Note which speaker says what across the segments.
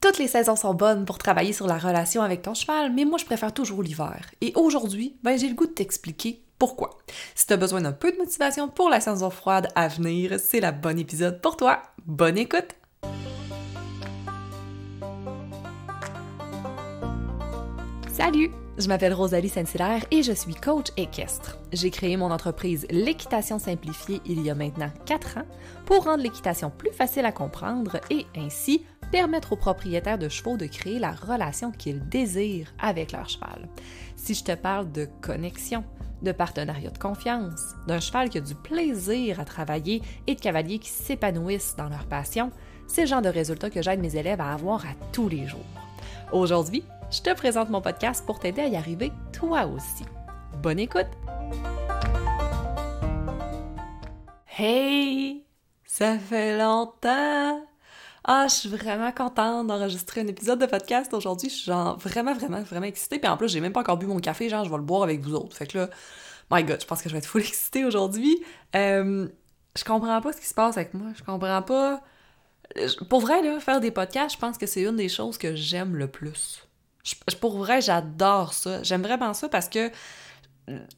Speaker 1: Toutes les saisons sont bonnes pour travailler sur la relation avec ton cheval, mais moi je préfère toujours l'hiver. Et aujourd'hui, ben, j'ai le goût de t'expliquer pourquoi. Si tu as besoin d'un peu de motivation pour la saison froide à venir, c'est la bonne épisode pour toi. Bonne écoute! Salut! Je m'appelle Rosalie Saint-Hilaire et je suis coach équestre. J'ai créé mon entreprise L'équitation simplifiée il y a maintenant 4 ans pour rendre l'équitation plus facile à comprendre et ainsi permettre aux propriétaires de chevaux de créer la relation qu'ils désirent avec leur cheval. Si je te parle de connexion, de partenariat de confiance, d'un cheval qui a du plaisir à travailler et de cavaliers qui s'épanouissent dans leur passion, c'est le genre de résultats que j'aide mes élèves à avoir à tous les jours. Aujourd'hui, je te présente mon podcast pour t'aider à y arriver toi aussi. Bonne écoute! Hey! Ça fait longtemps! Ah, je suis vraiment contente d'enregistrer un épisode de podcast aujourd'hui. Je suis genre vraiment, vraiment, vraiment excitée. Puis en plus, j'ai même pas encore bu mon café, genre je vais le boire avec vous autres. Fait que là, my god, je pense que je vais être full excitée aujourd'hui. Euh, je comprends pas ce qui se passe avec moi. Je comprends pas. Pour vrai, là, faire des podcasts, je pense que c'est une des choses que j'aime le plus. pour vrai, j'adore ça. J'aime vraiment ça parce que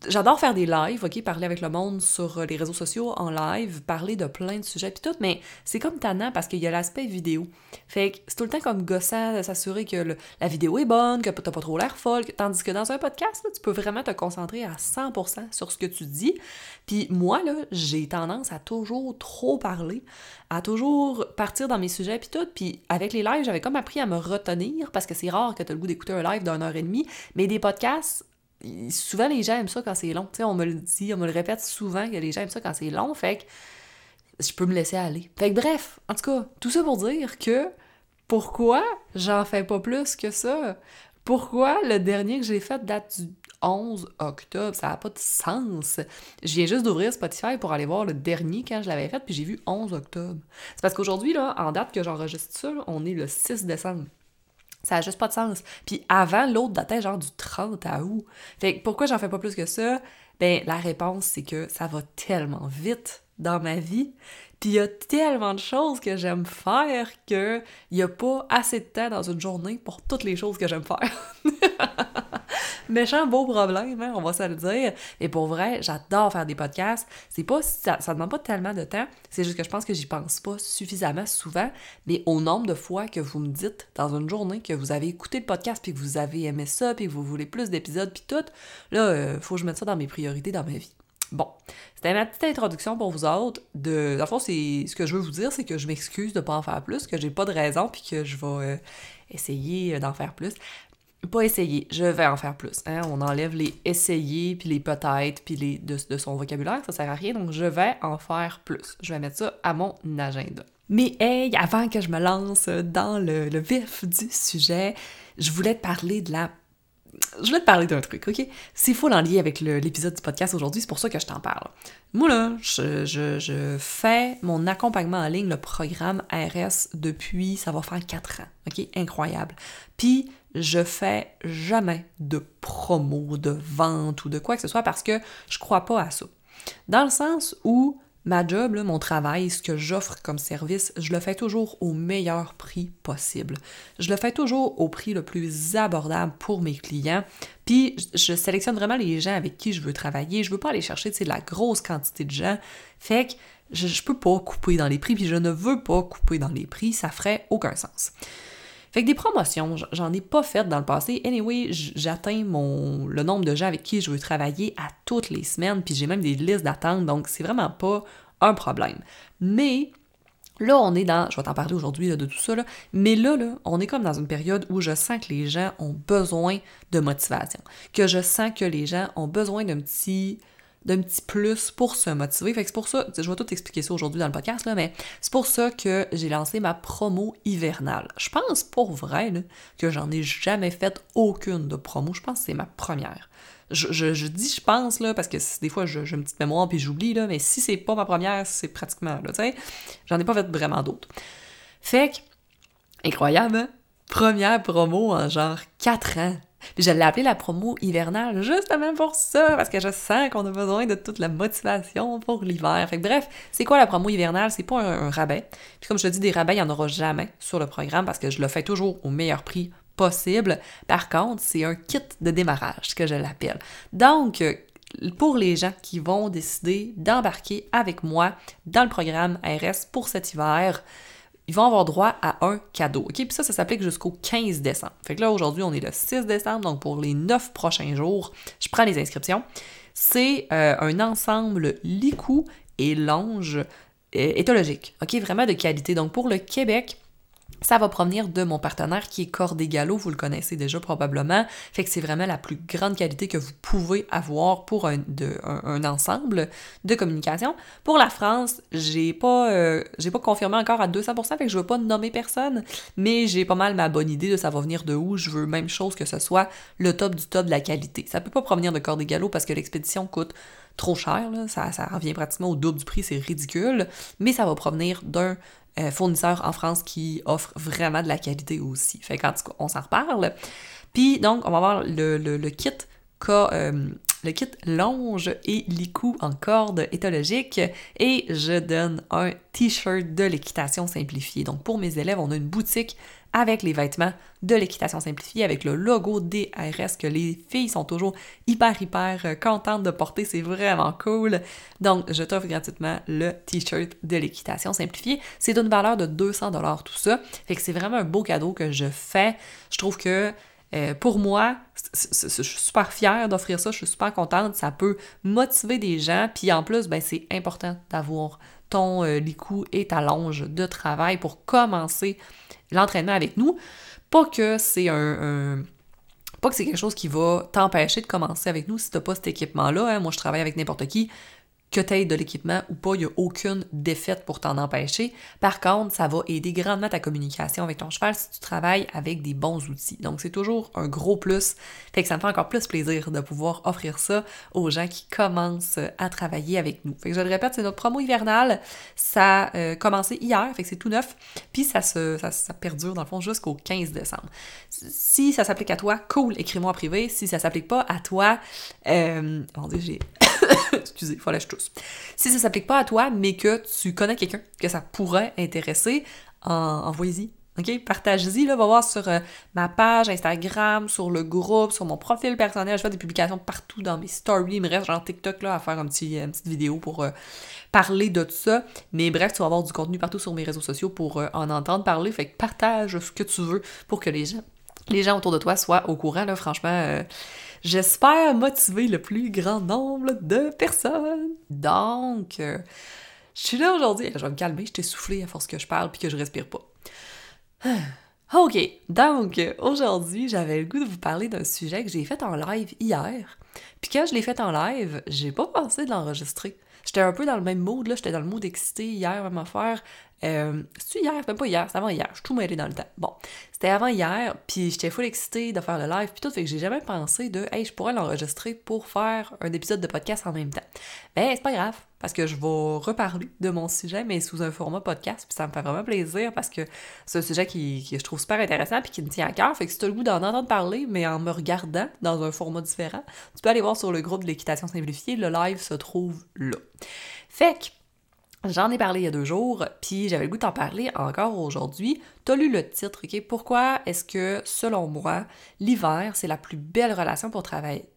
Speaker 1: j'adore faire des lives, ok, parler avec le monde sur euh, les réseaux sociaux en live, parler de plein de sujets puis tout, mais c'est comme tannant parce qu'il y a l'aspect vidéo. Fait que c'est tout le temps comme gossant de s'assurer que la vidéo est bonne, que t'as pas trop l'air folle, tandis que dans un podcast, tu peux vraiment te concentrer à 100% sur ce que tu dis. Puis moi, là, j'ai tendance à toujours trop parler, à toujours partir dans mes sujets puis tout, puis avec les lives, j'avais comme appris à me retenir parce que c'est rare que tu le goût d'écouter un live d'une heure et demie, mais des podcasts, souvent les gens aiment ça quand c'est long. on me le dit, on me le répète souvent que les gens aiment ça quand c'est long, fait que je peux me laisser aller. Fait que bref, en tout cas, tout ça pour dire que pourquoi j'en fais pas plus que ça? Pourquoi le dernier que j'ai fait date du 11 octobre? Ça n'a pas de sens. Je viens juste d'ouvrir Spotify pour aller voir le dernier quand je l'avais fait, puis j'ai vu 11 octobre. C'est parce qu'aujourd'hui, là, en date que j'enregistre ça, on est le 6 décembre. Ça a juste pas de sens. Puis avant, l'autre datait genre du 30 à août. Fait que pourquoi j'en fais pas plus que ça? Ben, la réponse, c'est que ça va tellement vite dans ma vie. Puis il y a tellement de choses que j'aime faire que il y a pas assez de temps dans une journée pour toutes les choses que j'aime faire. méchant beau problème, hein, on va se le dire. Et pour vrai, j'adore faire des podcasts. C'est pas ça, ça demande pas tellement de temps, c'est juste que je pense que j'y pense pas suffisamment souvent, mais au nombre de fois que vous me dites dans une journée que vous avez écouté le podcast puis que vous avez aimé ça puis que vous voulez plus d'épisodes puis tout, là euh, faut que je mette ça dans mes priorités dans ma vie. Bon, c'était ma petite introduction pour vous autres. De, dans c'est ce que je veux vous dire, c'est que je m'excuse de pas en faire plus, que j'ai pas de raison, puis que je vais euh, essayer d'en faire plus pas essayer, je vais en faire plus. Hein? On enlève les essayer, puis les peut-être, puis les de, son vocabulaire, ça sert à rien, donc je vais en faire plus. Je vais mettre ça à mon agenda. Mais hey, avant que je me lance dans le, vif du sujet, je voulais te parler de la je voulais te parler d'un truc, ok? C'est fou en lien avec l'épisode du podcast aujourd'hui, c'est pour ça que je t'en parle. Moi, là, je, fais mon accompagnement en ligne, le programme RS, depuis, ça va faire 4 ans, ok? Incroyable. Puis, je fais jamais de promo, de vente ou de quoi que ce soit parce que je crois pas à ça. Dans le sens où ma job, mon travail, ce que j'offre comme service, je le fais toujours au meilleur prix possible. Je le fais toujours au prix le plus abordable pour mes clients. Puis je sélectionne vraiment les gens avec qui je veux travailler. Je veux pas aller chercher de la grosse quantité de gens. Fait que je, je peux pas couper dans les prix, puis je ne veux pas couper dans les prix, ça ferait aucun sens. Fait que des promotions, j'en ai pas faites dans le passé. Anyway, j'atteins mon le nombre de gens avec qui je veux travailler à toutes les semaines, puis j'ai même des listes d'attente, donc c'est vraiment pas un problème. Mais Là, on est dans, je vais t'en parler aujourd'hui de tout ça, là, mais là, là, on est comme dans une période où je sens que les gens ont besoin de motivation, que je sens que les gens ont besoin d'un petit, d'un petit plus pour se motiver. Fait que c'est pour ça, je vais tout expliquer ça aujourd'hui dans le podcast, là, mais c'est pour ça que j'ai lancé ma promo hivernale. Je pense pour vrai que j'en ai jamais fait aucune de promo. Je pense que c'est ma première. Je, dis je pense là parce que des fois j'ai une petite mémoire puis j'oublie là, mais si c'est pas ma première, c'est pratiquement là, tu sais. J'en ai pas fait vraiment d'autres. Fait que, incroyable, hein? première promo en genre 4 ans. Puis je l'ai appelé la promo hivernale justement pour ça, parce que je sens qu'on a besoin de toute la motivation pour l'hiver. Fait que bref, c'est quoi la promo hivernale? C'est pas un, rabais. Puis comme je te dis, des rabais, il n'y en aura jamais sur le programme parce que je le fais toujours au meilleur prix possible. Par contre, c'est un kit de démarrage que je l'appelle. Donc, pour les gens qui vont décider d'embarquer avec moi dans le programme ARS pour cet hiver, ils vont avoir droit à un cadeau. OK? Puis ça, ça s'applique jusqu'au 15 décembre. Fait que là, aujourd'hui, on est le 6 décembre, donc pour les 9 prochains jours, je prends les inscriptions. C'est euh, un ensemble licou et longe euh, éthologique. OK? Vraiment de qualité. Donc pour le Québec, ça va provenir de mon partenaire qui est Cordégalo, vous le connaissez déjà probablement. Fait que c'est vraiment la plus grande qualité que vous pouvez avoir pour un, ensemble de communication. Pour la France, j'ai pas, euh, pas confirmé encore à 200%, fait que je veux pas nommer personne, mais j'ai pas mal ma bonne idée de ça va venir de où. Je veux même chose que ce soit le top du top de la qualité. Ça peut pas provenir de Cordégalo parce que l'expédition coûte trop cher, Ça, ça revient pratiquement au double du prix, c'est ridicule, mais ça va provenir d'un euh, fournisseurs en France qui offrent vraiment de la qualité aussi. Fait qu'en tout on s'en reparle. Puis donc, on va voir le, kit euh, le kit longe et licou en corde éthologique et je donne un t-shirt de l'équitation simplifiée. Donc pour mes élèves, on a une boutique avec les vêtements de l'équitation simplifiée, avec le logo DRS que les filles sont toujours hyper, hyper euh, contentes de porter. C'est vraiment cool. Donc, je t'offre gratuitement le t-shirt de l'équitation simplifiée. C'est d'une valeur de 200 tout ça. Fait que c'est vraiment un beau cadeau que je fais. Je trouve que euh, pour moi, je suis super fière d'offrir ça, je suis super contente, ça peut motiver des gens, puis en plus, ben, c'est important d'avoir ton euh, licou et ta longe de travail pour commencer l'entraînement avec nous. Pas que c'est un, que c'est quelque chose qui va t'empêcher de commencer avec nous si tu n'as pas cet équipement-là. Hein. Moi, je travaille avec n'importe qui que tu aies de l'équipement ou pas, il n'y a aucune défaite pour t'en empêcher. Par contre, ça va aider grandement ta communication avec ton cheval si tu travailles avec des bons outils. Donc, c'est toujours un gros plus. Fait que ça me fait encore plus plaisir de pouvoir offrir ça aux gens qui commencent à travailler avec nous. Fait que je le répète, c'est notre promo hivernale. Ça a euh, commencé hier, fait que c'est tout neuf. Puis ça, se, ça, perdure dans le fond jusqu'au 15 décembre. Si ça s'applique à toi, cool, écris-moi en privé. Si ça s'applique pas à toi, euh, j'ai Excusez, faut je tousse. Si ça s'applique pas à toi, mais que tu connais quelqu'un que ça pourrait intéresser, envoyez-y. OK? Partage-y, là, va voir sur euh, ma page Instagram, sur le groupe, sur mon profil personnel. Je fais des publications partout dans mes stories. Il me reste genre TikTok là à faire petit, une petite vidéo pour euh, parler de tout ça. Mais bref, tu vas avoir du contenu partout sur mes réseaux sociaux pour euh, en entendre parler. Fait que partage ce que tu veux pour que les gens, les gens autour de toi soient au courant. Là, franchement, J'espère motiver le plus grand nombre de personnes. Donc, euh, je suis là aujourd'hui. Je vais me calmer, je t'ai soufflé à force que je parle puis que je respire pas. OK, donc aujourd'hui, j'avais le goût de vous parler d'un sujet que j'ai fait en live hier. Puis quand je l'ai fait en live, j'ai pas pensé de l'enregistrer. J'étais un peu dans le même mood, là, j'étais dans le mood excité hier, même affaire. Euh, C'est-tu hier? Même pas hier, c'est avant hier. Je suis tout mêlé dans le temps. Bon, c'était avant hier, puis j'étais full excitée de faire le live, puis tout, fait que j'ai jamais pensé de, hey, je pourrais l'enregistrer pour faire un épisode de podcast en même temps. Ben, c'est pas grave, parce que je vais reparler de mon sujet, mais sous un format podcast, puis ça me fait vraiment plaisir parce que c'est un sujet qui, qui, je trouve super intéressant, puis qui me tient à cœur. Fait que si tu as le goût d'en entendre parler, mais en me regardant dans un format différent, tu peux aller voir sur le groupe de l'équitation simplifiée, le live se trouve là. Fait que, J'en ai parlé il y a deux jours, puis j'avais le goût d'en parler encore aujourd'hui. T'as lu le titre, ok? Pourquoi est-ce que, selon moi, l'hiver, c'est la plus belle relation pour travailler?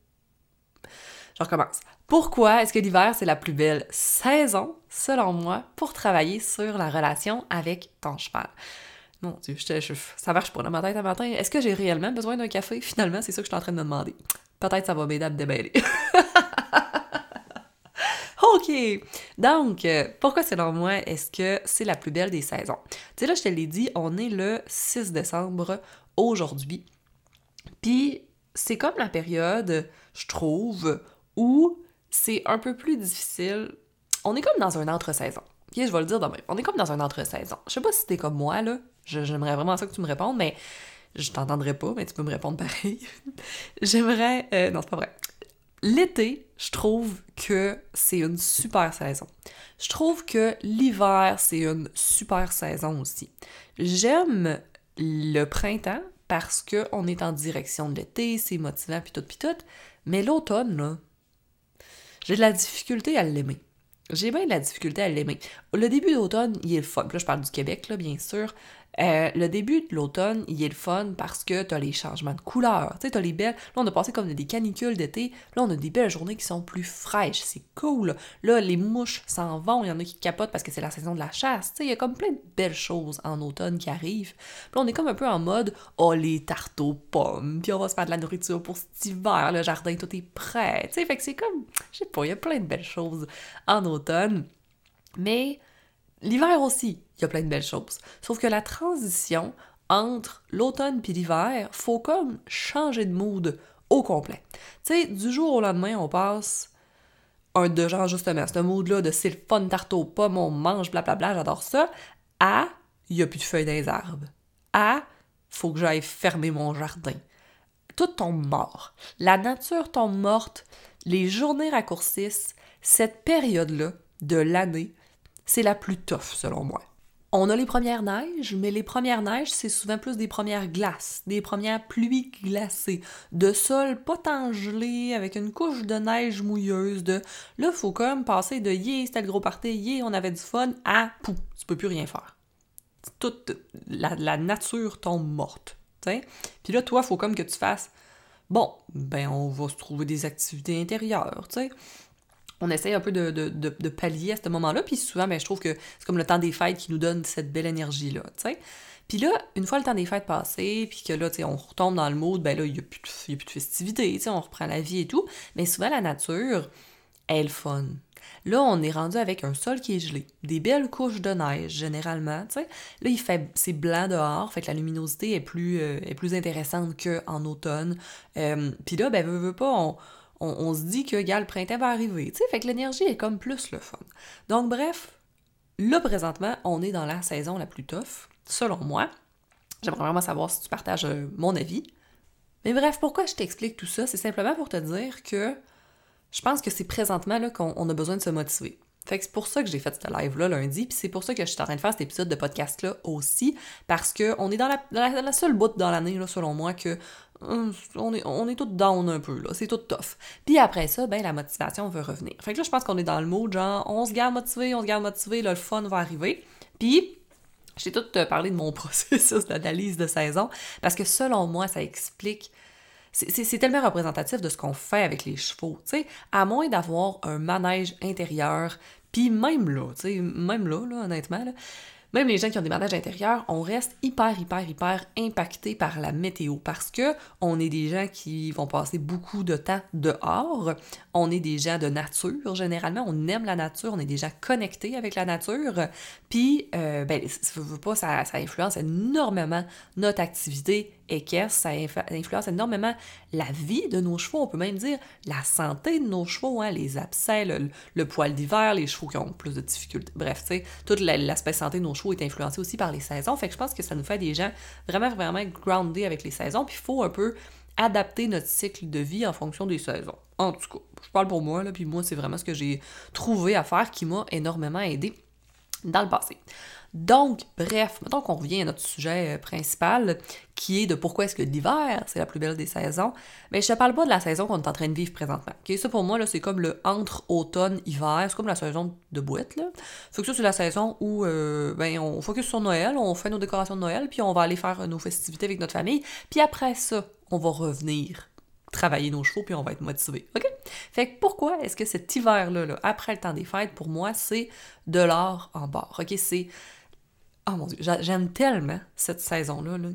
Speaker 1: Je recommence. Pourquoi est-ce que l'hiver, c'est la plus belle saison, selon moi, pour travailler sur la relation avec ton cheval? Mon Dieu, ça marche pas dans ma matin. Est-ce que j'ai réellement besoin d'un café? Finalement, c'est ça que je suis en train de me demander. Peut-être ça va m'aider à me déballer. OK! Donc, euh, pourquoi selon moi est-ce que c'est la plus belle des saisons? Tu sais, là, je te l'ai dit, on est le 6 décembre aujourd'hui. Puis, c'est comme la période, je trouve, où c'est un peu plus difficile. On est comme dans un entre-saison. OK, je vais le dire demain. On est comme dans un entre-saison. Je sais pas si t'es comme moi, là. J'aimerais vraiment ça que tu me répondes, mais je t'entendrai pas, mais tu peux me répondre pareil. J'aimerais... Euh, non, c'est pas vrai. L'été, je trouve que c'est une super saison. Je trouve que l'hiver, c'est une super saison aussi. J'aime le printemps parce qu'on est en direction de l'été, c'est motivant, puis tout, puis tout. Mais l'automne, là, j'ai de la difficulté à l'aimer. J'ai bien de la difficulté à l'aimer. Le début d'automne, il est le fun. là, je parle du Québec, là, bien sûr. Euh, le début de l'automne, il est le fun parce que t'as les changements de couleurs. Tu sais, t'as les belles. Là, on a passé comme des canicules d'été. Là, on a des belles journées qui sont plus fraîches. C'est cool. Là, les mouches s'en vont. Il y en a qui capotent parce que c'est la saison de la chasse. Tu il y a comme plein de belles choses en automne qui arrivent. Là, on est comme un peu en mode oh, les tartes aux pommes. Puis on va se faire de la nourriture pour cet hiver. Le jardin, tout est prêt. Tu sais, fait que c'est comme. Je sais pas, il y a plein de belles choses en automne. Mais l'hiver aussi il y a plein de belles choses. Sauf que la transition entre l'automne puis l'hiver, faut comme changer de mood au complet. Tu sais, du jour au lendemain, on passe un de genre justement, ce mood-là de c'est le fun tarte aux on mange, blablabla, j'adore ça, à il n'y a plus de feuilles dans les arbres. À faut que j'aille fermer mon jardin. Tout tombe mort. La nature tombe morte, les journées raccourcissent. Cette période-là de l'année, c'est la plus tough selon moi. On a les premières neiges, mais les premières neiges, c'est souvent plus des premières glaces, des premières pluies glacées, de sol pas tant gelé, avec une couche de neige mouilleuse, de là, faut comme passer de yeah, c'était le gros party, yeah, on avait du fun, à pou, tu peux plus rien faire. Toute la, nature tombe morte, sais. Puis là, toi, faut comme que tu fasses, bon, ben, on va se trouver des activités intérieures, tu sais on essaye un peu de, de, pallier à ce moment-là. Puis souvent, ben, je trouve que c'est comme le temps des fêtes qui nous donne cette belle énergie-là, tu sais. Puis là, une fois le temps des fêtes passé, puis que là, tu sais, on retombe dans le mode, ben là, il n'y a, plus de, plus de festivités, tu sais, on reprend la vie et tout. Mais souvent, la nature, elle fun. Là, on est rendu avec un sol qui est gelé, des belles couches de neige, généralement, tu sais. Là, il fait, c'est blanc dehors, fait que la luminosité est plus, euh, est plus intéressante qu'en automne. Euh, puis là, ben, veut, veut pas, on on, se dit que, le printemps va arriver. Tu sais, fait que l'énergie est comme plus le fun. Donc, bref, là, présentement, on est dans la saison la plus tough, selon moi. J'aimerais vraiment savoir si tu partages euh, mon avis. Mais bref, pourquoi je t'explique tout ça? C'est simplement pour te dire que je pense que c'est présentement qu'on a besoin de se motiver. Fait que c'est pour ça que j'ai fait ce live-là lundi, puis c'est pour ça que je suis en train de faire cet épisode de podcast-là aussi, parce qu'on est dans la, seule bout dans l'année, selon moi, que Hum, on est, on est tout down un peu, là. C'est tout tough. Puis après ça, ben, la motivation veut revenir. Fait que là, je pense qu'on est dans le mode genre, on se garde motivé, on se garde motivé, là, le fun va arriver. Puis, j'ai tout euh, parlé de mon processus d'analyse de saison, parce que selon moi, ça explique c'est tellement représentatif de ce qu'on fait avec les chevaux, tu sais, à moins d'avoir un manège intérieur, puis même là, tu sais, même là, là honnêtement, même les gens qui ont des manèges intérieurs, on reste hyper, hyper, hyper impacté par la météo parce que on est des gens qui vont passer beaucoup de temps dehors. On est des gens de nature, généralement. On aime la nature, on est des gens connectés avec la nature. Puis, euh, ben, ça, ça influence énormément notre activité équestre, ça influence énormément la vie de nos chevaux, on peut même dire la santé de nos chevaux, hein, les abcès, le, poil d'hiver, les chevaux qui ont plus de difficultés. Bref, tu sais, tout l'aspect santé de nos chevaux est influencé aussi par les saisons. Fait que je pense que ça nous fait des gens vraiment, vraiment groundés avec les saisons. Puis il faut un peu adapter notre cycle de vie en fonction des saisons. En tout cas, je parle pour moi, là, puis moi, c'est vraiment ce que j'ai trouvé à faire qui m'a énormément aidé dans le passé. Donc, bref, maintenant qu'on revient à notre sujet euh, principal, qui est de pourquoi est-ce que l'hiver, c'est la plus belle des saisons, mais je te parle pas de la saison qu'on est en train de vivre présentement. Ça, pour moi, là, c'est comme le entre-automne-hiver, c'est comme la saison de boîte, là. Fait que ça, c'est la saison où, euh, ben, on focus sur Noël, on fait nos décorations de Noël, puis on va aller faire nos festivités avec notre famille, puis après ça, on va revenir travailler nos chevaux, puis on va être motivé. OK? Fait que pourquoi est-ce que cet hiver-là, là, après le temps des fêtes, pour moi, c'est de l'or en bord. OK? C'est Oh mon Dieu, j'aime tellement cette saison-là, là?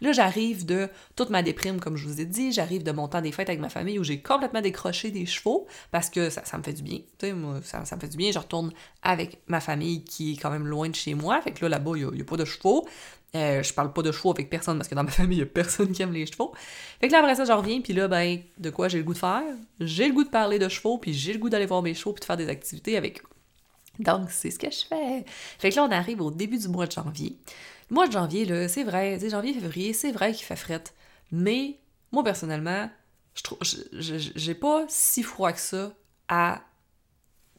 Speaker 1: Là, j'arrive de toute ma déprime, comme je vous ai dit, j'arrive de mon temps des fêtes avec ma famille où j'ai complètement décroché des chevaux parce que ça, me fait du bien. Moi, ça, me fait du bien. Je retourne avec ma famille qui est quand même loin de chez moi. Fait que là, là-bas, il n'y a, pas de chevaux. Euh, je parle pas de chevaux avec personne parce que dans ma famille, il n'y a personne qui aime les chevaux. Fait que là, après ça, je reviens, puis là, ben, de quoi j'ai le goût de faire? J'ai le goût de parler de chevaux, puis j'ai le goût d'aller voir mes chevaux, puis de faire des activités avec eux. Donc, c'est ce que je fais. Fait que là, on arrive au début du mois de janvier. Le mois de janvier, là, c'est vrai, c'est janvier, février, c'est vrai qu'il fait fret. Mais, moi, personnellement, je trouve, j'ai pas si froid que ça à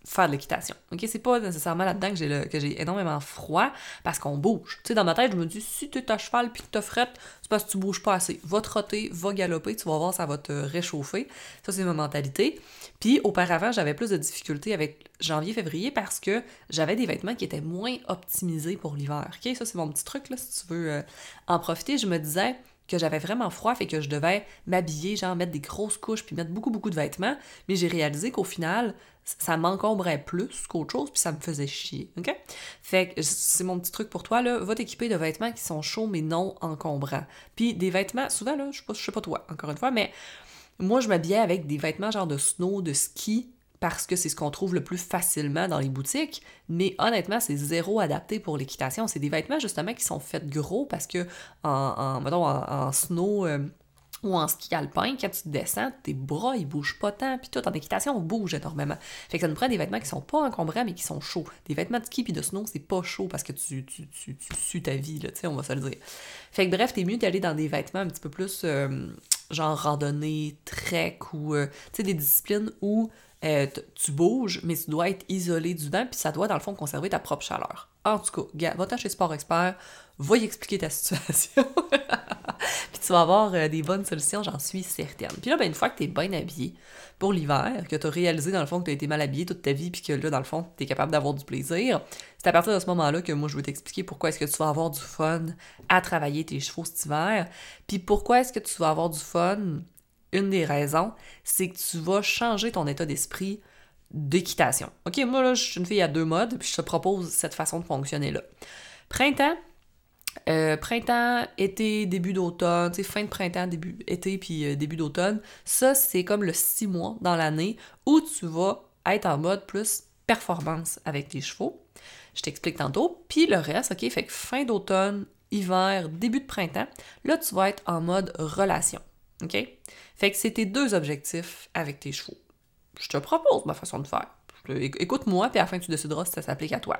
Speaker 1: faire de l'équitation. OK, c'est pas nécessairement là-dedans que j'ai énormément froid parce qu'on bouge. Tu sais dans ma tête, je me dis si tu es à cheval puis que t'as frette, c'est parce que tu bouges pas assez. Va trotter, va galoper, tu vas voir ça va te réchauffer. Ça c'est ma mentalité. Puis auparavant, j'avais plus de difficultés avec janvier février parce que j'avais des vêtements qui étaient moins optimisés pour l'hiver. OK, ça c'est mon petit truc là si tu veux euh, en profiter, je me disais que j'avais vraiment froid, fait que je devais m'habiller, genre mettre des grosses couches, puis mettre beaucoup, beaucoup de vêtements. Mais j'ai réalisé qu'au final, ça m'encombrait plus qu'autre chose, puis ça me faisait chier, OK? Fait que c'est mon petit truc pour toi, là. Va t'équiper de vêtements qui sont chauds, mais non encombrants. Puis des vêtements, souvent, là, je sais pas, je sais pas toi, encore une fois, mais moi, je m'habillais avec des vêtements genre de snow, de ski, parce que c'est ce qu'on trouve le plus facilement dans les boutiques, mais honnêtement, c'est zéro adapté pour l'équitation. C'est des vêtements justement qui sont faits gros parce que en, mettons, en, en snow euh, ou en ski alpin, quand tu descends, tes bras ils bougent pas tant, puis tout en équitation on bouge énormément. Fait que ça nous prend des vêtements qui sont pas encombrants mais qui sont chauds. Des vêtements de ski puis de snow, c'est pas chaud parce que tu, tu, tu, tu sues ta vie, là, tu sais, on va se le dire. Fait que bref, t'es mieux d'aller dans des vêtements un petit peu plus euh, genre randonnée, trek ou euh, tu sais, des disciplines où euh, tu bouges, mais tu dois être isolé du vent, puis ça doit, dans le fond, conserver ta propre chaleur. En tout cas, va-t'en chez Sport Expert, va y expliquer ta situation. puis tu vas avoir euh, des bonnes solutions, j'en suis certaine. Puis là, ben, une fois que tu es bien habillé pour l'hiver, que tu as réalisé, dans le fond, que tu as été mal habillé toute ta vie, puis que là, dans le fond, tu es capable d'avoir du plaisir, c'est à partir de ce moment-là que moi, je veux t'expliquer pourquoi est-ce que tu vas avoir du fun à travailler tes chevaux cet hiver, puis pourquoi est-ce que tu vas avoir du fun une des raisons, c'est que tu vas changer ton état d'esprit d'équitation. OK, moi, là, je suis une fille à deux modes, puis je te propose cette façon de fonctionner-là. Printemps, euh, printemps, été, début d'automne, fin de printemps, début été, puis euh, début d'automne, ça, c'est comme le six mois dans l'année où tu vas être en mode plus performance avec tes chevaux. Je t'explique tantôt. Puis le reste, OK, fait que fin d'automne, hiver, début de printemps, là, tu vas être en mode relation. OK? Fait que tes deux objectifs avec tes chevaux. Je te propose ma façon de faire. Écoute-moi, puis à la tu décideras si ça s'applique à toi.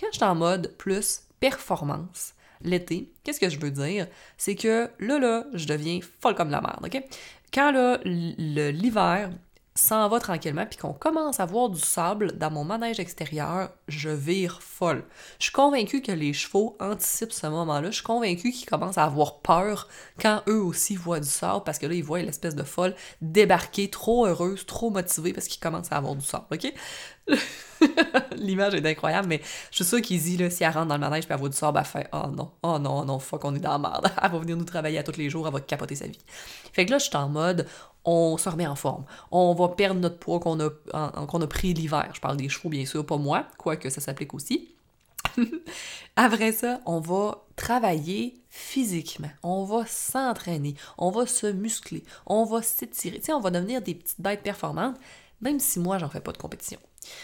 Speaker 1: Quand je suis en mode plus performance, l'été, qu'est-ce que je veux dire? C'est que là, là, je deviens folle comme la merde, OK? Quand là, l'hiver s'en va tranquillement, puis qu'on commence à voir du sable dans mon manège extérieur, je vire folle. Je suis convaincue que les chevaux anticipent ce moment-là. Je suis convaincue qu'ils commencent à avoir peur quand eux aussi voient du sable, parce que là, ils voient l'espèce de folle débarquer, trop heureuse, trop motivée, parce qu'ils commencent à avoir du sable, OK? L'image est incroyable, mais je suis sûre qu'Izzy, là, si elle rentre dans le manège et elle voit du sable, elle fait « Oh non, oh non, oh non, fuck, on est dans la merde. Elle va venir nous travailler à tous les jours, elle va capoter sa vie. » Fait que là, je suis en mode on se remet en forme. On va perdre notre poids qu'on a, qu'on a pris l'hiver. Je parle des chevaux, bien sûr, pas moi, quoique ça s'applique aussi. Après ça, on va travailler physiquement. On va s'entraîner. On va se muscler. On va s'étirer. Tu sais, on va devenir des petites bêtes performantes, même si moi, j'en fais pas de compétition.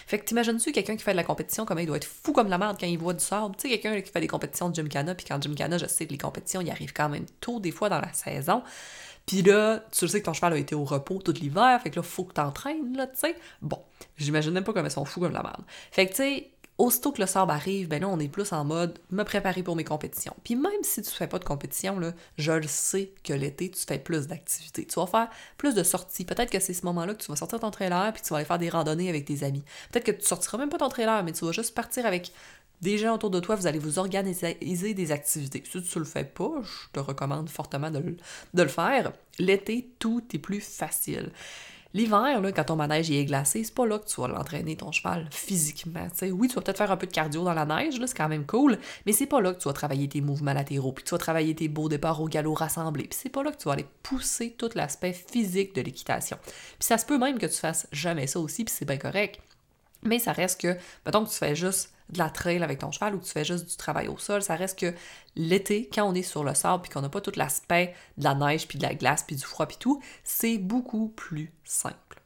Speaker 1: Fait que t'imagines-tu quelqu'un qui fait de la compétition, comment il doit être fou comme la merde quand il voit du sable? Tu sais, quelqu'un qui fait des compétitions de Gymkhana, puis quand Gymkhana, je sais que les compétitions, il arrive quand même tôt, des fois, dans la saison. Puis là, tu le sais que ton cheval a été au repos tout l'hiver, fait que là, faut que t'entraînes, là, tu sais. Bon, j'imagine même pas comme elles sont fous comme la merde. Fait que, tu sais, aussitôt que le sable arrive, ben là, on est plus en mode me préparer pour mes compétitions. Puis même si tu fais pas de compétition, là, je le sais que l'été, tu fais plus d'activités. Tu vas faire plus de sorties. Peut-être que c'est ce moment-là que tu vas sortir ton trailer puis tu vas aller faire des randonnées avec tes amis. Peut-être que tu sortiras même pas ton trailer, mais tu vas juste partir avec gens autour de toi, vous allez vous organiser des activités. Si tu le fais pas, je te recommande fortement de le, de le faire. L'été, tout est plus facile. L'hiver, quand ton manège est glacé, c'est pas là que tu vas l'entraîner, ton cheval, physiquement. sais. Oui, tu vas peut-être faire un peu de cardio dans la neige, c'est quand même cool, mais c'est pas là que tu vas travailler tes mouvements latéraux, puis tu vas travailler tes beaux départs au galop rassemblés, puis c'est pas là que tu vas aller pousser tout l'aspect physique de l'équitation. Puis ça se peut même que tu fasses jamais ça aussi, puis c'est bien correct. Mais ça reste que, mettons que tu fais juste de la trail avec ton cheval ou que tu fais juste du travail au sol, ça reste que l'été, quand on est sur le sable puis qu'on n'a pas tout l'aspect de la neige puis de la glace puis du froid puis tout, c'est beaucoup plus simple?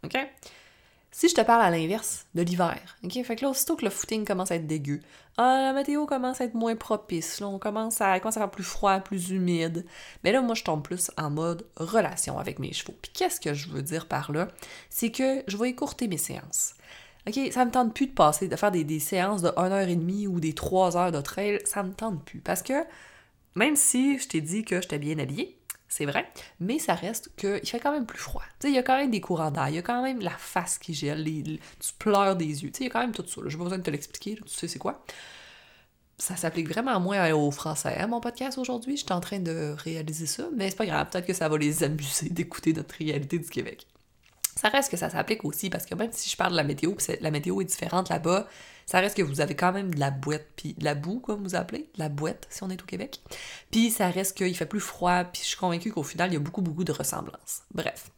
Speaker 1: Si je te parle à l'inverse de l'hiver, OK? Fait que là, aussitôt que le footing commence à être dégueu, ah, la météo commence à être moins propice, là, on commence à, commence à faire plus froid, plus humide, mais là, moi, je tombe plus en mode relation avec mes chevaux. Puis qu'est-ce que je veux dire par là? C'est que je vais écourter mes séances. OK, ça me tente plus de passer, de faire des, séances de 1h30 ou des 3 heures de trail, ça me tente plus. Parce que même si je t'ai dit que j'étais bien habillée, c'est vrai, mais ça reste qu'il fait quand même plus froid. Tu sais, il y a quand même des courants d'air, il y a quand même la face qui gèle, tu pleures des yeux, tu sais, il y a quand même tout ça. J'ai pas besoin de te l'expliquer, tu sais c'est quoi. Ça s'applique vraiment moins aux Français, hein, mon podcast aujourd'hui. Je suis en train de réaliser ça, mais c'est pas grave, peut-être que ça va les amuser d'écouter notre réalité du Québec. Ça reste que ça s'applique aussi parce que même si je parle de la météo, puis la météo est différente là-bas, ça reste que vous avez quand même de la boîte, puis de la boue, comme vous appelez, de la boîte si on est au Québec. Puis ça reste qu'il fait plus froid, puis je suis convaincue qu'au final, il y a beaucoup, beaucoup de ressemblances. Bref.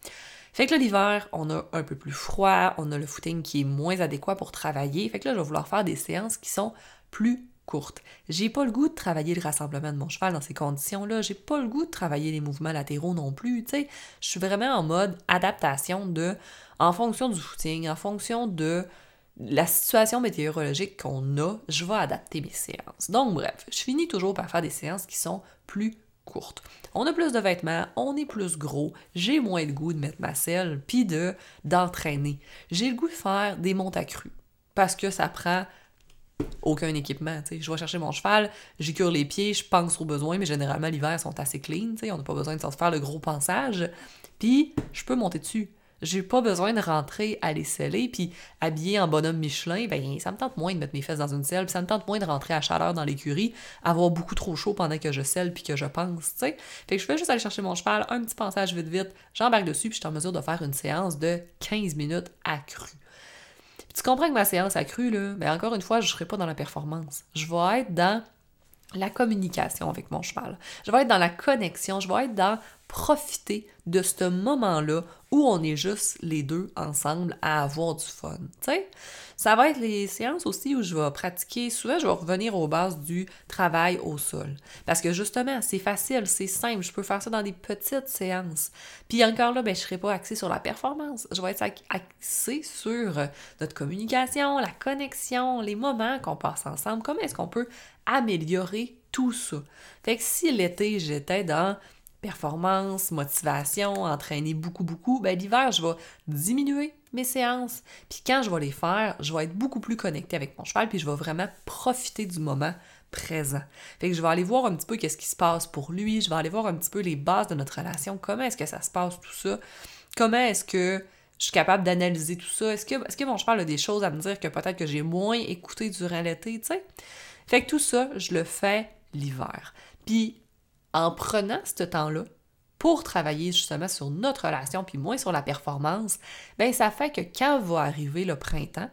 Speaker 1: Fait que là, l'hiver, on a un peu plus froid, on a le footing qui est moins adéquat pour travailler. Fait que là, je vais vouloir faire des séances qui sont plus courtes. J'ai pas le goût de travailler le rassemblement de mon cheval dans ces conditions-là. J'ai pas le goût de travailler les mouvements latéraux non plus. Tu sais, je suis vraiment en mode adaptation de, en fonction du footing, en fonction de la situation météorologique qu'on a, je vais adapter mes séances. Donc bref, je finis toujours par faire des séances qui sont plus courtes. On a plus de vêtements, on est plus gros, j'ai moins de goût de mettre ma selle, puis de d'entraîner. J'ai le goût de faire des montes cru parce que ça prend aucun équipement. Je vais chercher mon cheval, j'écure les pieds, je pense aux besoins, mais généralement l'hiver, ils sont assez clean, on n'a pas besoin de faire le gros pensage. Puis je peux monter dessus. J'ai pas besoin de rentrer à les sceller, puis habiller en bonhomme Michelin, ben ça me tente moins de mettre mes fesses dans une selle, puis ça me tente moins de rentrer à chaleur dans l'écurie, avoir beaucoup trop chaud pendant que je selle puis que je pense, tu sais. Fait que je fais juste aller chercher mon cheval, un petit passage vite vite, j'embarque dessus, puis je suis en mesure de faire une séance de 15 minutes accrue. Tu comprends que ma séance accrue, là, mais encore une fois, je serai pas dans la performance. Je vais être dans la communication avec mon cheval. Je vais être dans la connexion, je vais être dans profiter de ce moment-là où on est juste les deux ensemble à avoir du fun. Ça va être les séances aussi où je vais pratiquer, souvent je vais revenir aux bases du travail au sol. Parce que justement, c'est facile, c'est simple, je peux faire ça dans des petites séances. Puis encore là, ben, je ne serai pas axée sur la performance, je vais être axée sur notre communication, la connexion, les moments qu'on passe ensemble, comment est-ce qu'on peut améliorer tout ça? Fait que si l'été, j'étais dans performance, motivation, entraîner beaucoup, beaucoup, ben l'hiver, je vais diminuer mes séances. Puis quand je vais les faire, je vais être beaucoup plus connecté avec mon cheval, puis je vais vraiment profiter du moment présent. Fait que je vais aller voir un petit peu qu'est-ce qui se passe pour lui, je vais aller voir un petit peu les bases de notre relation, comment est-ce que ça se passe tout ça, comment est-ce que je suis capable d'analyser tout ça, est-ce que, que mon cheval a des choses à me dire que peut-être que j'ai moins écouté durant l'été, tu sais? Fait que tout ça, je le fais l'hiver. Puis en prenant ce temps-là pour travailler justement sur notre relation puis moins sur la performance, ben ça fait que quand va arriver le printemps,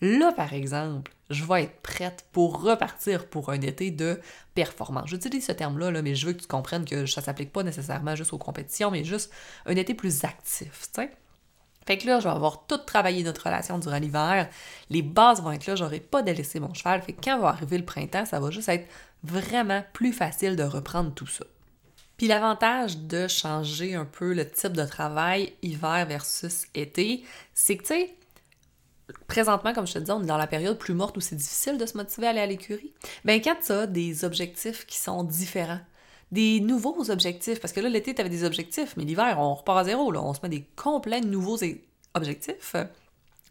Speaker 1: là par exemple, je vais être prête pour repartir pour un été de performance. J'utilise ce terme-là, là, mais je veux que tu comprennes que ça s'applique pas nécessairement juste aux compétitions, mais juste un été plus actif, tu. Fait que là, je vais avoir tout travaillé notre relation durant l'hiver. Les bases vont être là, j'aurai pas délaissé mon cheval. Fait que quand va arriver le printemps, ça va juste être vraiment plus facile de reprendre tout ça. Puis l'avantage de changer un peu le type de travail hiver versus été, c'est que, tu sais, présentement, comme je te disais, on est dans la période plus morte où c'est difficile de se motiver à aller à l'écurie. Ben quand tu as des objectifs qui sont différents, des nouveaux objectifs, parce que là, l'été, tu avais des objectifs, mais l'hiver, on repart à zéro, là, on se met des complets nouveaux objectifs.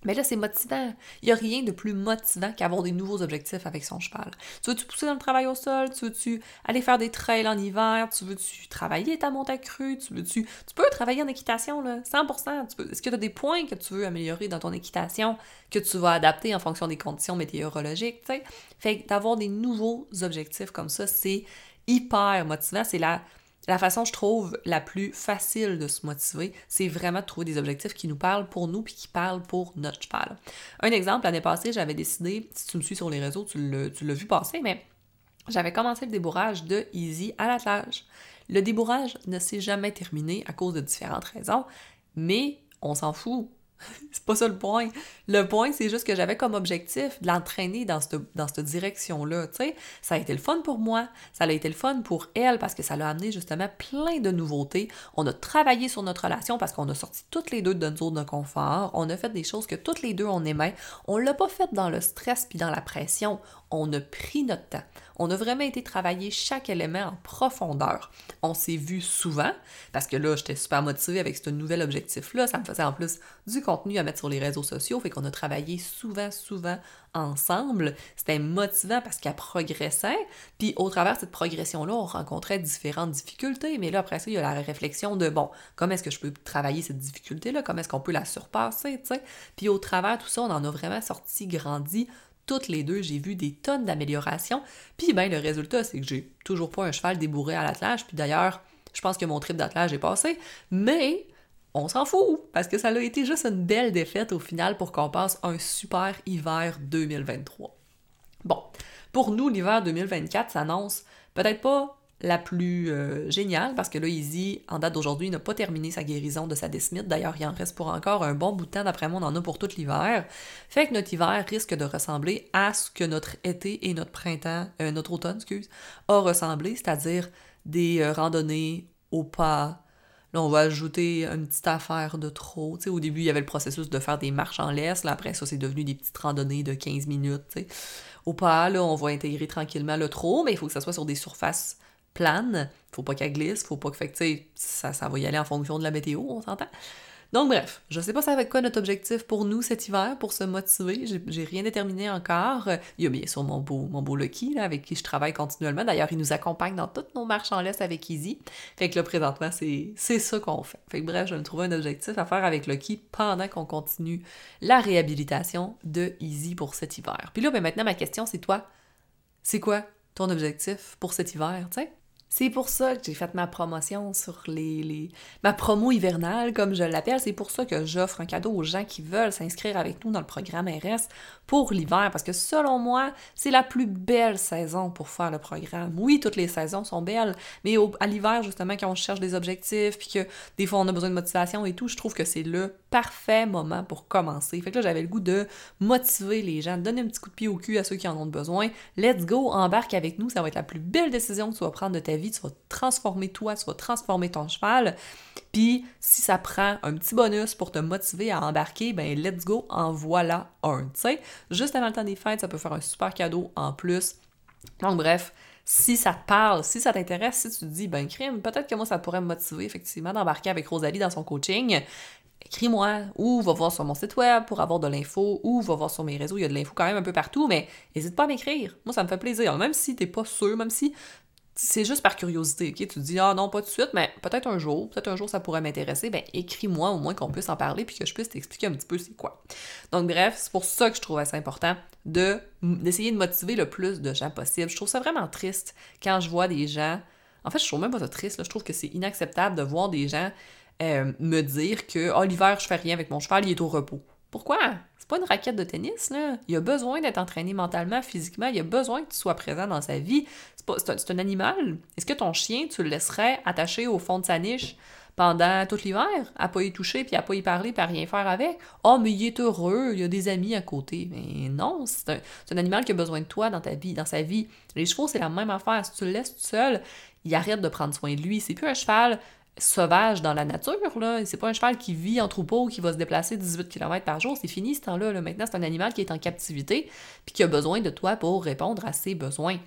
Speaker 1: Mais là, c'est motivant. Il n'y a rien de plus motivant qu'avoir des nouveaux objectifs avec son cheval. Tu veux-tu pousser dans le travail au sol? Tu veux-tu aller faire des trails en hiver? Tu veux-tu travailler ta montagne crue? Tu veux-tu... Tu peux travailler en équitation, là, 100%. Est-ce que tu as des points que tu veux améliorer dans ton équitation que tu vas adapter en fonction des conditions météorologiques, tu sais? Fait d'avoir des nouveaux objectifs comme ça, c'est hyper motivant. C'est la la façon, je trouve, la plus facile de se motiver, c'est vraiment de trouver des objectifs qui nous parlent pour nous puis qui parlent pour notre cheval. Un exemple, l'année passée, j'avais décidé, si tu me suis sur les réseaux, tu l'as vu passer, mais j'avais commencé le débourrage de Easy à l'attelage. Le débourrage ne s'est jamais terminé à cause de différentes raisons, mais on s'en fout. c'est pas ça le point. Le point, c'est juste que j'avais comme objectif de l'entraîner dans cette, dans cette direction-là. Ça a été le fun pour moi, ça a été le fun pour elle parce que ça l'a amené justement plein de nouveautés. On a travaillé sur notre relation parce qu'on a sorti toutes les deux de notre zone de confort. On a fait des choses que toutes les deux on aimait. On l'a pas fait dans le stress puis dans la pression. on a pris notre temps. On a vraiment été travailler chaque élément en profondeur. On s'est vu souvent, parce que là, j'étais super motivée avec ce nouvel objectif-là. Ça me faisait en plus du contenu à mettre sur les réseaux sociaux, fait qu'on a travaillé souvent, souvent ensemble. C'était motivant parce qu'elle progressait. Puis au travers de cette progression-là, on rencontrait différentes difficultés. Mais là, après ça, il y a la réflexion de, bon, comment est-ce que je peux travailler cette difficulté-là? Comment est-ce qu'on peut la surpasser, tu? Puis au travers de tout ça, on en a vraiment sorti, grandi toutes les deux, j'ai vu des tonnes d'améliorations. Puis ben le résultat, c'est que j'ai toujours pas un cheval débourré à l'attelage. Puis d'ailleurs, je pense que mon trip d'attelage est passé. Mais on s'en fout, parce que ça a été juste une belle défaite au final pour qu'on passe un super hiver 2023. Bon, pour nous, l'hiver 2024 s'annonce peut-être pas la plus euh, géniale, parce que là, Izzy, en date d'aujourd'hui, n'a pas terminé sa guérison de sa desmite. D'ailleurs, il en reste pour encore un bon bout de temps. D'après moi, on en a pour tout l'hiver. Fait que notre hiver risque de ressembler à ce que notre été et notre printemps, euh, notre automne, excuse, a ressemblé, c'est-à-dire des euh, randonnées au pas. Là, on va ajouter une petite affaire de trop. au début, il y avait le processus de faire des marches en laisse. Là, après ça, c'est devenu des petites randonnées de 15 minutes. Au pas, là, on va intégrer tranquillement le trop, mais il faut que ça soit sur des surfaces plane, faut pas qu'elle glisse, faut pas que ça, ça va y aller en fonction de la météo, on s'entend. Donc bref, je sais pas ça être quoi notre objectif pour nous cet hiver, pour se motiver, j'ai rien déterminé encore. Il y a bien sûr mon beau, mon beau Lucky, là, avec qui je travaille continuellement. D'ailleurs, il nous accompagne dans toutes nos marches en laisse avec Easy. Fait que là, présentement, c'est ça qu'on fait. Fait que bref, je vais me trouver un objectif à faire avec Lucky pendant qu'on continue la réhabilitation de Easy pour cet hiver. Puis là, ben maintenant, ma question, c'est toi, c'est quoi ton objectif pour cet hiver, tu sais? C'est pour ça que j'ai fait ma promotion sur les, les... ma promo hivernale, comme je l'appelle. C'est pour ça que j'offre un cadeau aux gens qui veulent s'inscrire avec nous dans le programme RS pour l'hiver. Parce que selon moi, c'est la plus belle saison pour faire le programme. Oui, toutes les saisons sont belles, mais à l'hiver, justement, quand on cherche des objectifs, puis que des fois on a besoin de motivation et tout, je trouve que c'est le parfait moment pour commencer. Fait que là, j'avais le goût de motiver les gens, donner un petit coup de pied au cul à ceux qui en ont besoin. Let's go, embarque avec nous. Ça va être la plus belle décision que tu vas prendre de ta vie tu vas transformer toi, tu vas transformer ton cheval. Puis si ça prend un petit bonus pour te motiver à embarquer, ben let's go, en voilà un. Tu sais, juste avant le temps des fêtes, ça peut faire un super cadeau en plus. Donc bref, si ça te parle, si ça t'intéresse, si tu te dis, ben crime, peut-être que moi ça pourrait me motiver effectivement d'embarquer avec Rosalie dans son coaching, écris-moi ou va voir sur mon site web pour avoir de l'info ou va voir sur mes réseaux, il y a de l'info quand même un peu partout, mais n'hésite pas à m'écrire. Moi, ça me fait plaisir. Même si t'es pas sûr, même si c'est juste par curiosité, ok? Tu te dis, ah non, pas tout de suite, mais peut-être un jour, peut-être un jour ça pourrait m'intéresser, ben écris-moi au moins qu'on puisse en parler puis que je puisse t'expliquer un petit peu c'est quoi. Donc bref, c'est pour ça que je trouve assez important de d'essayer de motiver le plus de gens possible. Je trouve ça vraiment triste quand je vois des gens. En fait, je trouve même pas ça triste, là. je trouve que c'est inacceptable de voir des gens euh, me dire que oh, l'hiver, je fais rien avec mon cheval, il est au repos. Pourquoi? C'est pas une raquette de tennis, là. Il a besoin d'être entraîné mentalement, physiquement. Il a besoin que tu sois présent dans sa vie. C'est un, animal. Est-ce que ton chien, tu le laisserais attaché au fond de sa niche pendant tout l'hiver, à pas y toucher, puis à pas y parler, puis à rien faire avec? Oh, mais il est heureux, il a des amis à côté. Mais non, c'est un, un, animal qui a besoin de toi dans ta vie, dans sa vie. Les chevaux, c'est la même affaire. Si tu le laisses tout seul, il arrête de prendre soin de lui. C'est plus un cheval sauvage dans la nature, là. C'est pas un cheval qui vit en troupeau, qui va se déplacer 18 km par jour. C'est fini ce temps-là. Là. Maintenant, c'est un animal qui est en captivité puis qui a besoin de toi pour répondre à ses besoins.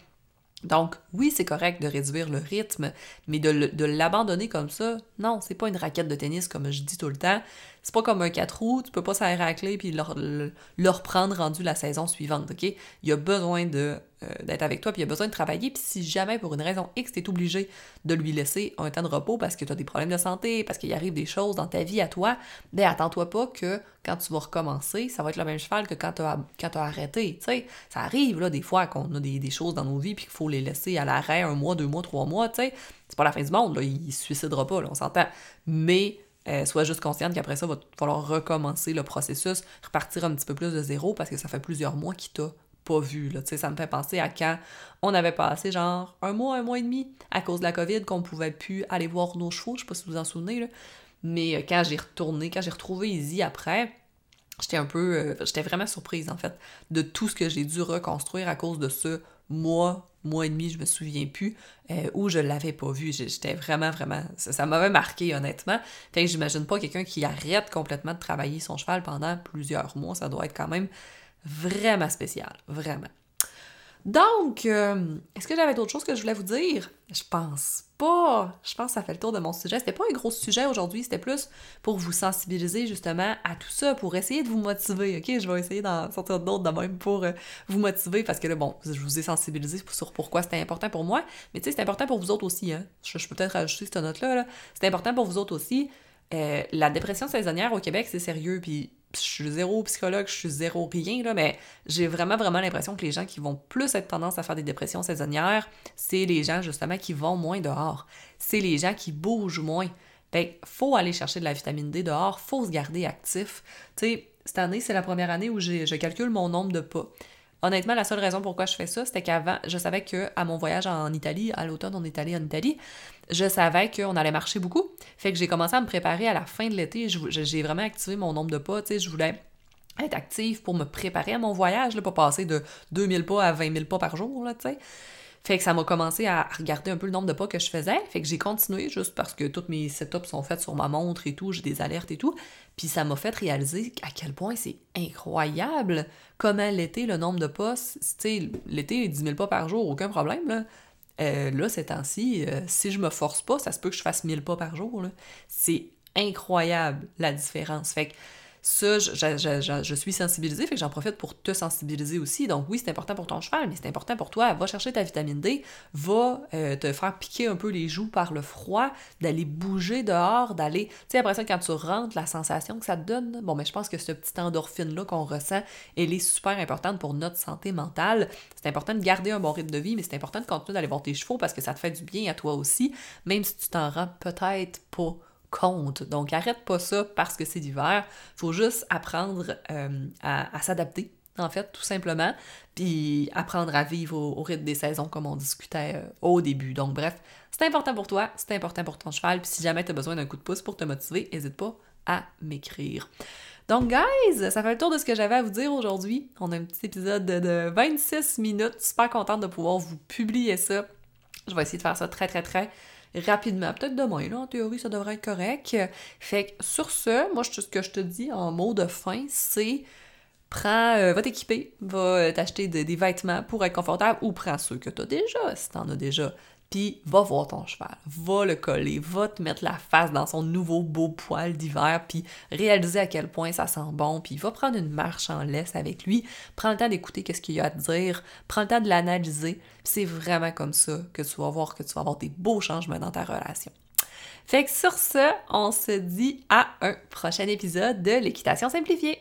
Speaker 1: Donc, oui, c'est correct de réduire le rythme, mais de, l'abandonner comme ça, non, c'est pas une raquette de tennis comme je dis tout le temps. C'est pas comme un 4 roues, tu peux pas clé puis le, le, reprendre rendu la saison suivante, OK? Il a besoin de euh, d'être avec toi, puis il a besoin de travailler. Puis si jamais, pour une raison X, tu es obligé de lui laisser un temps de repos parce que tu as des problèmes de santé, parce qu'il arrive des choses dans ta vie à toi, ben attends-toi pas que quand tu vas recommencer, ça va être le même cheval que quand tu as, as arrêté. Tu sais, ça arrive, là, des fois, qu'on a des, choses dans nos vies, puis qu'il faut les laisser à l'arrêt un mois, deux mois, trois mois, tu sais? C'est pas la fin du monde, là, il se suicidera pas, là, on s'entend. Mais euh, sois juste consciente qu'après ça, il va falloir recommencer le processus, repartir un petit peu plus de zéro parce que ça fait plusieurs mois qu'il t'a pas vu. Là. Ça me fait penser à quand on avait passé genre un mois, un mois et demi à cause de la COVID, qu'on pouvait plus aller voir nos chevaux, je sais pas si vous en souvenez, mais euh, quand j'ai retourné, quand j'ai retrouvé Izzy après, j'étais un peu, euh, j'étais vraiment surprise en fait de tout ce que j'ai dû reconstruire à cause de ce mois, mois et demi, je me souviens plus, euh, où je l'avais pas vu. J'étais vraiment, vraiment, ça, m'avait marqué honnêtement. Fait que j'imagine pas quelqu'un qui arrête complètement de travailler son cheval pendant plusieurs mois, ça doit être quand même vraiment spécial, vraiment. Donc, euh, est-ce que j'avais d'autres choses que je voulais vous dire? Je pense Je pense que ça fait le tour de mon sujet. C'était pas un gros sujet aujourd'hui, c'était plus pour vous sensibiliser justement à tout ça, pour essayer de vous motiver. Ok, je vais essayer d'en sortir d'autres de même pour euh, vous motiver parce que là, bon, je vous ai sensibilisé sur pourquoi c'était important pour moi, mais tu sais, c'est important pour vous autres aussi. Hein? Je, peux peut-être rajouter cette note-là. -là, c'est important pour vous autres aussi. Euh, la dépression saisonnière au Québec, c'est sérieux, puis je suis zéro psychologue, je suis zéro rien, là, mais j'ai vraiment, vraiment l'impression que les gens qui vont plus être tendance à faire des dépressions saisonnières, c'est les gens, justement, qui vont moins dehors. C'est les gens qui bougent moins. Fait faut aller chercher de la vitamine D dehors, faut se garder actif. Tu sais, cette année, c'est la première année où je calcule mon nombre de pas. Honnêtement, la seule raison pourquoi je fais ça, c'était qu'avant, je savais que à mon voyage en Italie, à l'automne, on est allé en Italie, je savais qu'on allait marcher beaucoup. Fait que j'ai commencé à me préparer à la fin de l'été. J'ai vraiment activé mon nombre de pas. Tu sais, je voulais être active pour me préparer à mon voyage, là, pas passer de 2000 pas à 20 000 pas par jour, là, tu sais. Fait que ça m'a commencé à regarder un peu le nombre de pas que je faisais. Fait que j'ai continué juste parce que toutes mes setups sont faits sur ma montre et tout, j'ai des alertes et tout. Puis ça m'a fait réaliser à quel point c'est incroyable comment l'été, le nombre de pas, tu sais, l'été, 10 000 pas par jour, aucun problème, là. Euh, là, ces temps-ci, euh, si je me force pas, ça se peut que je fasse 1000 pas par jour. C'est incroyable la différence. Fait que ça, je, suis sensibilisée, fait que j'en profite pour te sensibiliser aussi. Donc oui, c'est important pour ton cheval, mais c'est important pour toi. Va chercher ta vitamine D, va euh, te faire piquer un peu les joues par le froid, d'aller bouger dehors, d'aller... Tu sais, après ça, quand tu rentres, la sensation que ça te donne, bon, mais je pense que ce petit endorphine-là qu'on ressent, elle est super importante pour notre santé mentale. C'est important de garder un bon rythme de vie, mais c'est important de continuer d'aller voir tes chevaux parce que ça te fait du bien à toi aussi, même si tu t'en rends peut-être pas Donc arrête pas ça parce que c'est l'hiver. Faut juste apprendre euh, à, s'adapter, en fait, tout simplement, puis apprendre à vivre au, rythme des saisons comme on discutait euh, au début. Donc bref, c'est important pour toi, c'est important pour ton cheval, puis si jamais tu as besoin d'un coup de pouce pour te motiver, n'hésite pas à m'écrire. Donc, guys, ça fait le tour de ce que j'avais à vous dire aujourd'hui. On a un petit épisode de, de 26 minutes. Super contente de pouvoir vous publier ça. Je vais essayer de faire ça très, très, très rapidement. Peut-être demain, là, en théorie, ça devrait être correct. Fait que sur ce, moi, ce que je te dis en mot de fin, c'est prends, euh, va t'équiper, va euh, t'acheter des vêtements pour être confortable ou prends ceux que tu as déjà, si tu en as déjà puis va voir ton cheval, va le coller, va te mettre la face dans son nouveau beau poil d'hiver, puis réaliser à quel point ça sent bon, puis va prendre une marche en laisse avec lui, prends le temps d'écouter qu'est-ce qu'il a à te dire, prends le temps de l'analyser, c'est vraiment comme ça que tu vas voir que tu vas avoir des beaux changements dans ta relation. Fait que sur ce, on se dit à un prochain épisode de l'équitation simplifiée.